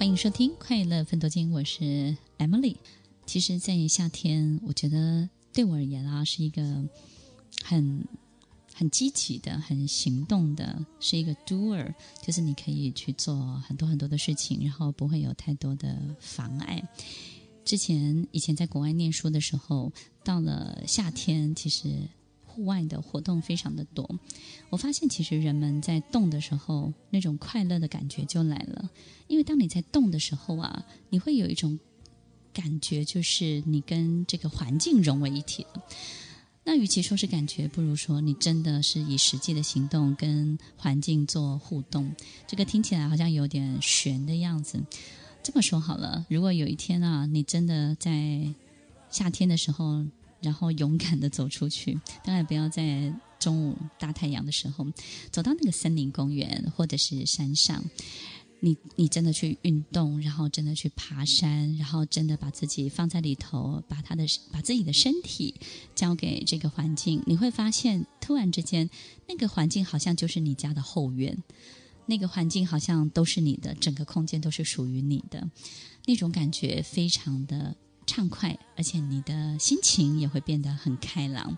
欢迎收听《快乐奋斗金》，我是 Emily。其实，在夏天，我觉得对我而言啊，是一个很很积极的、很行动的，是一个 doer，就是你可以去做很多很多的事情，然后不会有太多的妨碍。之前以前在国外念书的时候，到了夏天，其实。户外的活动非常的多，我发现其实人们在动的时候，那种快乐的感觉就来了。因为当你在动的时候啊，你会有一种感觉，就是你跟这个环境融为一体了。那与其说是感觉，不如说你真的是以实际的行动跟环境做互动。这个听起来好像有点玄的样子。这么说好了，如果有一天啊，你真的在夏天的时候。然后勇敢的走出去，当然不要在中午大太阳的时候走到那个森林公园或者是山上。你你真的去运动，然后真的去爬山，然后真的把自己放在里头，把他的把自己的身体交给这个环境，你会发现，突然之间，那个环境好像就是你家的后院，那个环境好像都是你的，整个空间都是属于你的，那种感觉非常的。畅快，而且你的心情也会变得很开朗。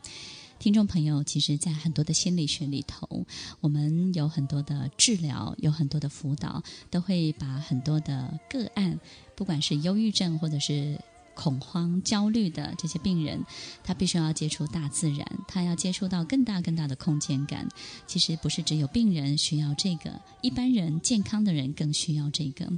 听众朋友，其实，在很多的心理学里头，我们有很多的治疗，有很多的辅导，都会把很多的个案，不管是忧郁症或者是。恐慌、焦虑的这些病人，他必须要接触大自然，他要接触到更大、更大的空间感。其实不是只有病人需要这个，一般人健康的人更需要这个。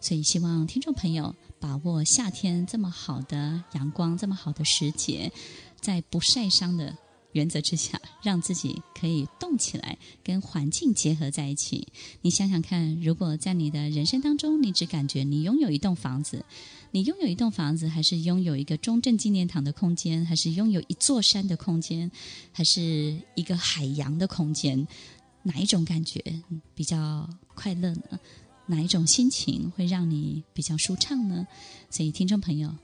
所以希望听众朋友把握夏天这么好的阳光、这么好的时节，在不晒伤的原则之下，让自己可以动起来，跟环境结合在一起。你想想看，如果在你的人生当中，你只感觉你拥有一栋房子。你拥有一栋房子，还是拥有一个中正纪念堂的空间，还是拥有一座山的空间，还是一个海洋的空间？哪一种感觉比较快乐呢？哪一种心情会让你比较舒畅呢？所以，听众朋友，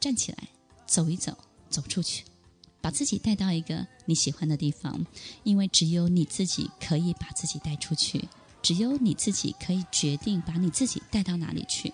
站起来，走一走，走出去，把自己带到一个你喜欢的地方，因为只有你自己可以把自己带出去，只有你自己可以决定把你自己带到哪里去。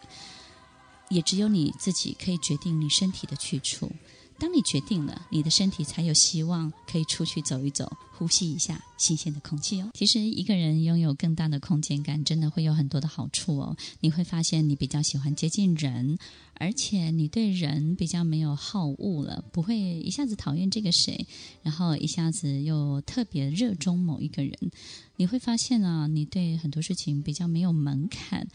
也只有你自己可以决定你身体的去处。当你决定了，你的身体才有希望可以出去走一走，呼吸一下新鲜的空气哦。其实一个人拥有更大的空间感，真的会有很多的好处哦。你会发现你比较喜欢接近人，而且你对人比较没有好恶了，不会一下子讨厌这个谁，然后一下子又特别热衷某一个人。你会发现啊，你对很多事情比较没有门槛。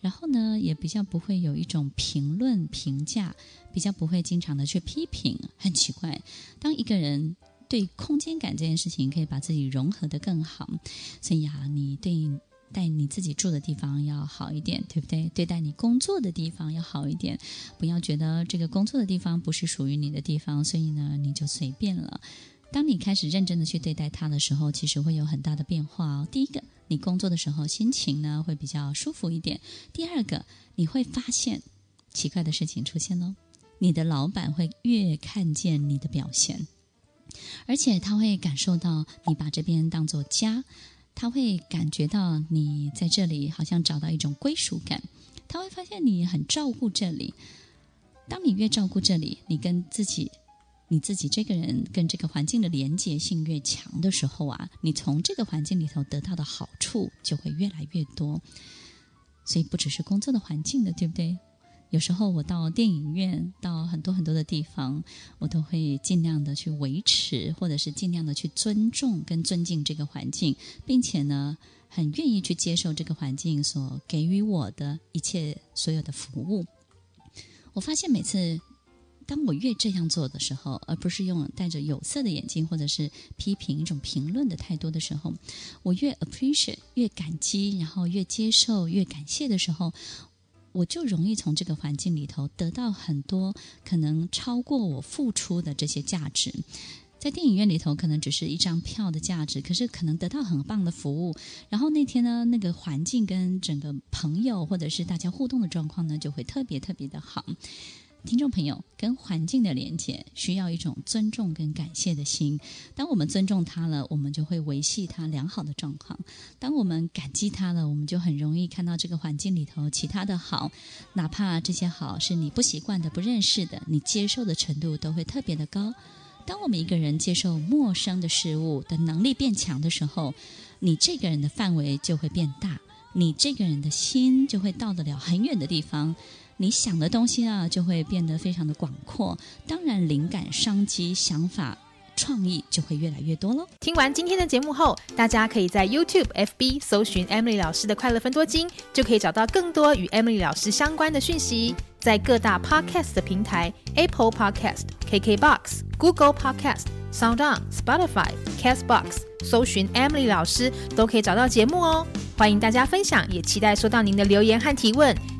然后呢，也比较不会有一种评论评价，比较不会经常的去批评。很奇怪，当一个人对空间感这件事情可以把自己融合得更好，所以啊，你对待你自己住的地方要好一点，对不对？对待你工作的地方要好一点，不要觉得这个工作的地方不是属于你的地方，所以呢，你就随便了。当你开始认真的去对待它的时候，其实会有很大的变化哦。第一个。你工作的时候心情呢会比较舒服一点。第二个，你会发现奇怪的事情出现喽。你的老板会越看见你的表现，而且他会感受到你把这边当做家，他会感觉到你在这里好像找到一种归属感，他会发现你很照顾这里。当你越照顾这里，你跟自己。你自己这个人跟这个环境的连结性越强的时候啊，你从这个环境里头得到的好处就会越来越多。所以不只是工作的环境的，对不对？有时候我到电影院，到很多很多的地方，我都会尽量的去维持，或者是尽量的去尊重跟尊敬这个环境，并且呢，很愿意去接受这个环境所给予我的一切所有的服务。我发现每次。当我越这样做的时候，而不是用戴着有色的眼镜或者是批评一种评论的态度的时候，我越 appreciate 越感激，然后越接受越感谢的时候，我就容易从这个环境里头得到很多可能超过我付出的这些价值。在电影院里头，可能只是一张票的价值，可是可能得到很棒的服务。然后那天呢，那个环境跟整个朋友或者是大家互动的状况呢，就会特别特别的好。听众朋友，跟环境的连接需要一种尊重跟感谢的心。当我们尊重它了，我们就会维系它良好的状况；当我们感激它了，我们就很容易看到这个环境里头其他的好，哪怕这些好是你不习惯的、不认识的，你接受的程度都会特别的高。当我们一个人接受陌生的事物的能力变强的时候，你这个人的范围就会变大，你这个人的心就会到得了很远的地方。你想的东西啊，就会变得非常的广阔。当然，灵感、商机、想法、创意就会越来越多喽。听完今天的节目后，大家可以在 YouTube、FB 搜寻 Emily 老师的快乐分多金，就可以找到更多与 Emily 老师相关的讯息。在各大 Podcast 的平台，Apple Podcast、KKBox、Google Podcast、SoundOn、Spotify、Castbox 搜寻 Emily 老师，都可以找到节目哦。欢迎大家分享，也期待收到您的留言和提问。